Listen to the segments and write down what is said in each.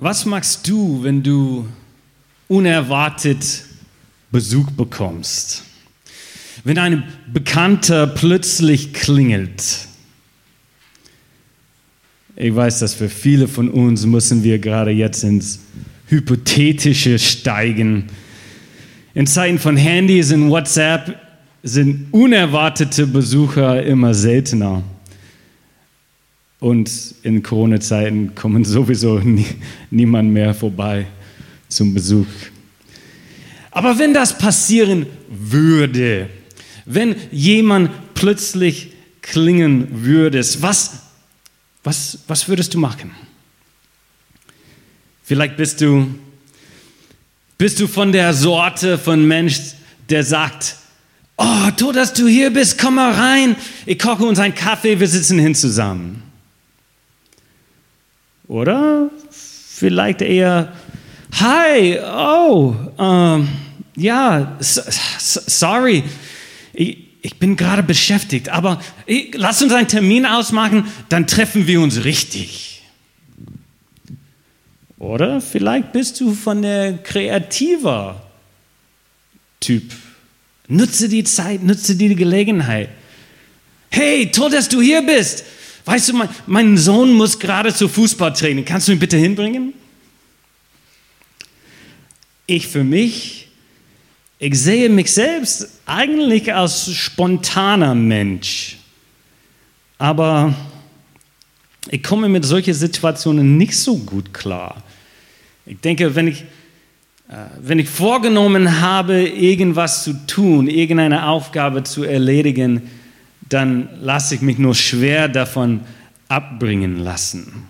Was machst du, wenn du unerwartet Besuch bekommst? Wenn ein Bekannter plötzlich klingelt? Ich weiß, dass für viele von uns müssen wir gerade jetzt ins Hypothetische steigen. In Zeiten von Handys und WhatsApp sind unerwartete Besucher immer seltener. Und in Corona-Zeiten kommen sowieso nie, niemand mehr vorbei zum Besuch. Aber wenn das passieren würde, wenn jemand plötzlich klingen würde, was, was, was würdest du machen? Vielleicht bist du, bist du von der Sorte von Mensch, der sagt, oh, toll, dass du hier bist, komm mal rein, ich koche uns einen Kaffee, wir sitzen hin zusammen. Oder vielleicht eher, hi, oh, ähm, ja, sorry, ich, ich bin gerade beschäftigt, aber ich, lass uns einen Termin ausmachen, dann treffen wir uns richtig. Oder vielleicht bist du von der kreativer Typ. Nutze die Zeit, nutze die Gelegenheit. Hey, toll, dass du hier bist. Weißt du, mein, mein Sohn muss gerade zu Fußballtraining. Kannst du ihn bitte hinbringen? Ich für mich, ich sehe mich selbst eigentlich als spontaner Mensch. Aber ich komme mit solchen Situationen nicht so gut klar. Ich denke, wenn ich, äh, wenn ich vorgenommen habe, irgendwas zu tun, irgendeine Aufgabe zu erledigen, dann lasse ich mich nur schwer davon abbringen lassen.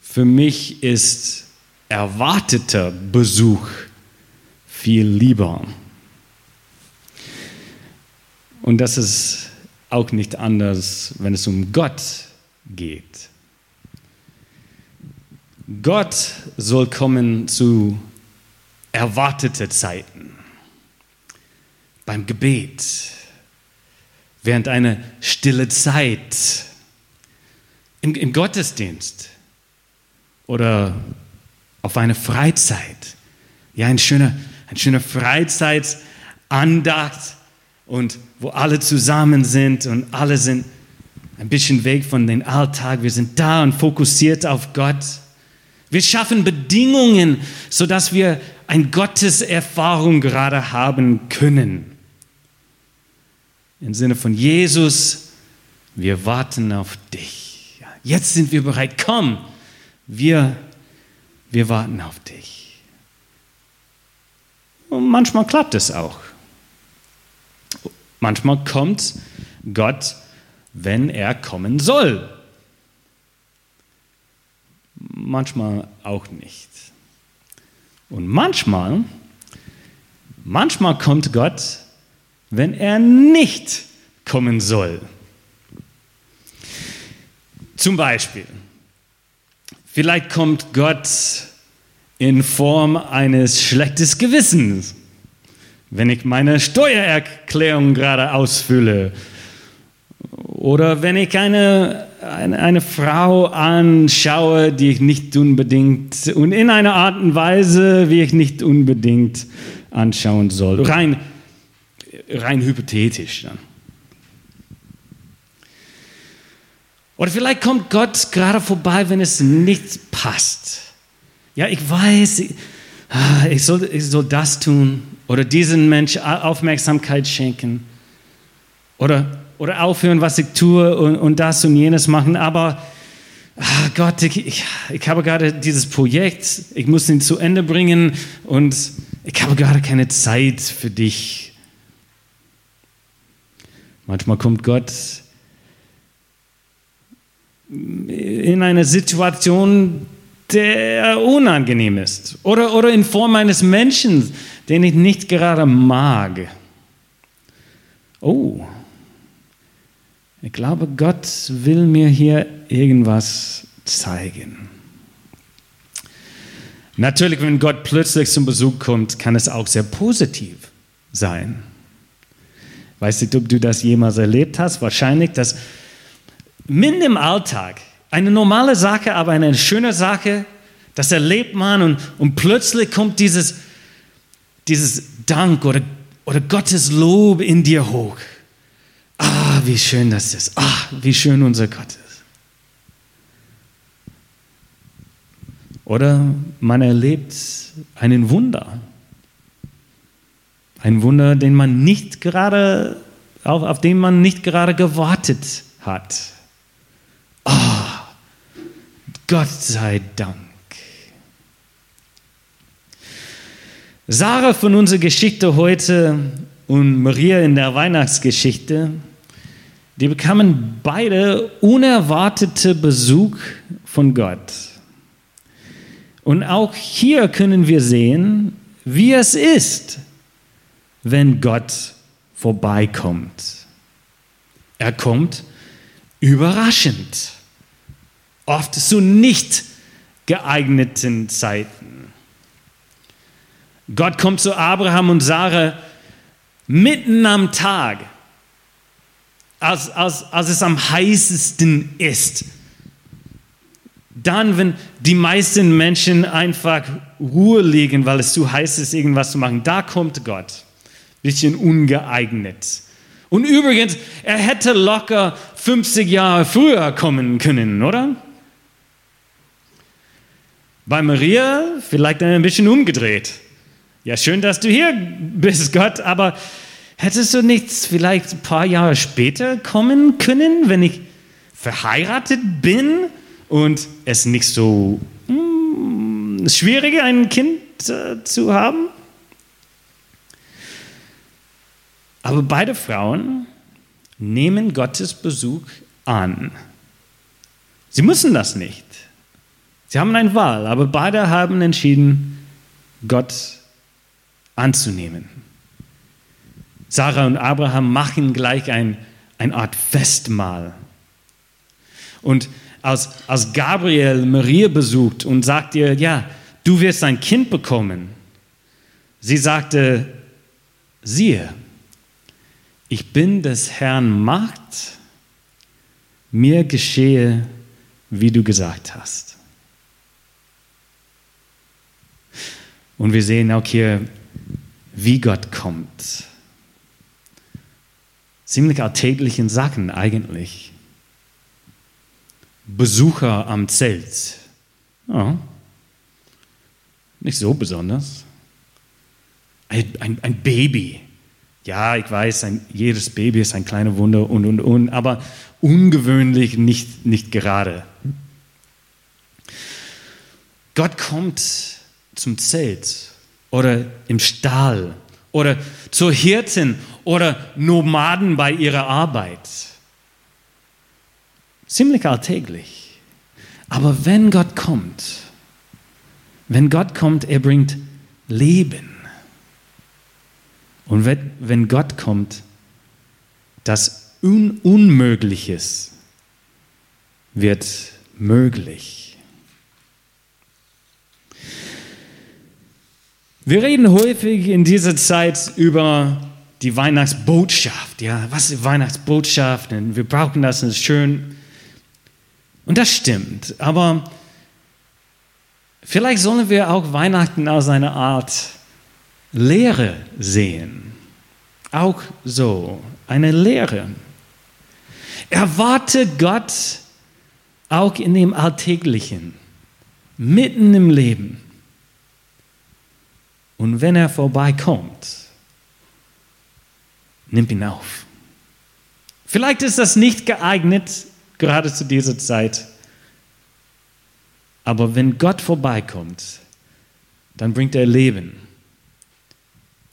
Für mich ist erwarteter Besuch viel lieber. Und das ist auch nicht anders, wenn es um Gott geht. Gott soll kommen zu erwarteten Zeiten, beim Gebet, während einer stille Zeit, im, im Gottesdienst oder auf eine Freizeit. Ja, ein schöner, ein schöner Freizeitandacht und wo alle zusammen sind und alle sind ein bisschen weg von dem Alltag. Wir sind da und fokussiert auf Gott. Wir schaffen Bedingungen, sodass wir eine Gotteserfahrung gerade haben können. Im Sinne von Jesus, wir warten auf dich. Jetzt sind wir bereit. Komm, wir, wir warten auf dich. Und manchmal klappt es auch. Manchmal kommt Gott, wenn er kommen soll. Manchmal auch nicht. Und manchmal, manchmal kommt Gott, wenn er nicht kommen soll. Zum Beispiel, vielleicht kommt Gott in Form eines schlechtes Gewissens, wenn ich meine Steuererklärung gerade ausfülle oder wenn ich eine, eine, eine, Frau anschaue, die ich nicht unbedingt und in einer Art und Weise, wie ich nicht unbedingt anschauen soll. Rein rein hypothetisch dann. Oder vielleicht kommt Gott gerade vorbei, wenn es nicht passt. Ja, ich weiß, ah, ich soll, ich soll das tun oder diesen Mensch Aufmerksamkeit schenken oder, oder aufhören, was ich tue und, und das und jenes machen, aber ach Gott, ich, ich, ich habe gerade dieses Projekt, ich muss ihn zu Ende bringen und ich habe gerade keine Zeit für dich. Manchmal kommt Gott in eine Situation, der unangenehm ist. Oder, oder in Form eines Menschen, den ich nicht gerade mag. Oh, ich glaube, Gott will mir hier irgendwas zeigen. Natürlich, wenn Gott plötzlich zum Besuch kommt, kann es auch sehr positiv sein. Weiß nicht, ob du das jemals erlebt hast. Wahrscheinlich, dass mitten im Alltag eine normale Sache, aber eine schöne Sache, Das erlebt man und, und plötzlich kommt dieses, dieses Dank oder, oder Gottes Lob in dir hoch. Ah, wie schön das ist. Ah, wie schön unser Gott ist. Oder man erlebt einen Wunder. Ein Wunder, den man nicht gerade, auf, auf den man nicht gerade gewartet hat. Ah, Gott sei Dank. Sarah von unserer Geschichte heute und Maria in der Weihnachtsgeschichte, die bekamen beide unerwartete Besuch von Gott. Und auch hier können wir sehen, wie es ist, wenn Gott vorbeikommt. Er kommt überraschend, oft zu nicht geeigneten Zeiten. Gott kommt zu Abraham und Sarah mitten am Tag, als, als, als es am heißesten ist dann, wenn die meisten Menschen einfach Ruhe legen, weil es zu heiß ist, irgendwas zu machen, da kommt Gott. Bisschen ungeeignet. Und übrigens, er hätte locker 50 Jahre früher kommen können, oder? Bei Maria vielleicht ein bisschen umgedreht. Ja, schön, dass du hier bist, Gott, aber hättest du nicht vielleicht ein paar Jahre später kommen können, wenn ich verheiratet bin? und es nicht so hm, schwierig, ein Kind äh, zu haben. Aber beide Frauen nehmen Gottes Besuch an. Sie müssen das nicht. Sie haben eine Wahl, aber beide haben entschieden, Gott anzunehmen. Sarah und Abraham machen gleich ein, eine Art Festmahl. Und als, als Gabriel Maria besucht und sagt ihr, ja, du wirst ein Kind bekommen, sie sagte, siehe, ich bin des Herrn Macht, mir geschehe, wie du gesagt hast. Und wir sehen auch hier, wie Gott kommt. Ziemlich alltäglichen Sachen eigentlich. Besucher am Zelt. Ja, nicht so besonders. Ein, ein, ein Baby. Ja, ich weiß, ein, jedes Baby ist ein kleiner Wunder und, und, und, aber ungewöhnlich nicht, nicht gerade. Gott kommt zum Zelt oder im Stall oder zur Hirten oder Nomaden bei ihrer Arbeit ziemlich alltäglich. Aber wenn Gott kommt, wenn Gott kommt, er bringt Leben. Und wenn Gott kommt, das Un Unmögliches wird möglich. Wir reden häufig in dieser Zeit über die Weihnachtsbotschaft. Ja, was ist Weihnachtsbotschaft? wir brauchen das, es ist schön. Und das stimmt, aber vielleicht sollen wir auch Weihnachten als eine Art Lehre sehen. Auch so, eine Lehre. Erwarte Gott auch in dem Alltäglichen, mitten im Leben. Und wenn er vorbeikommt, nimm ihn auf. Vielleicht ist das nicht geeignet gerade zu dieser Zeit. Aber wenn Gott vorbeikommt, dann bringt er Leben.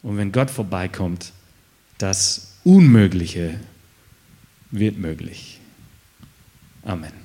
Und wenn Gott vorbeikommt, das Unmögliche wird möglich. Amen.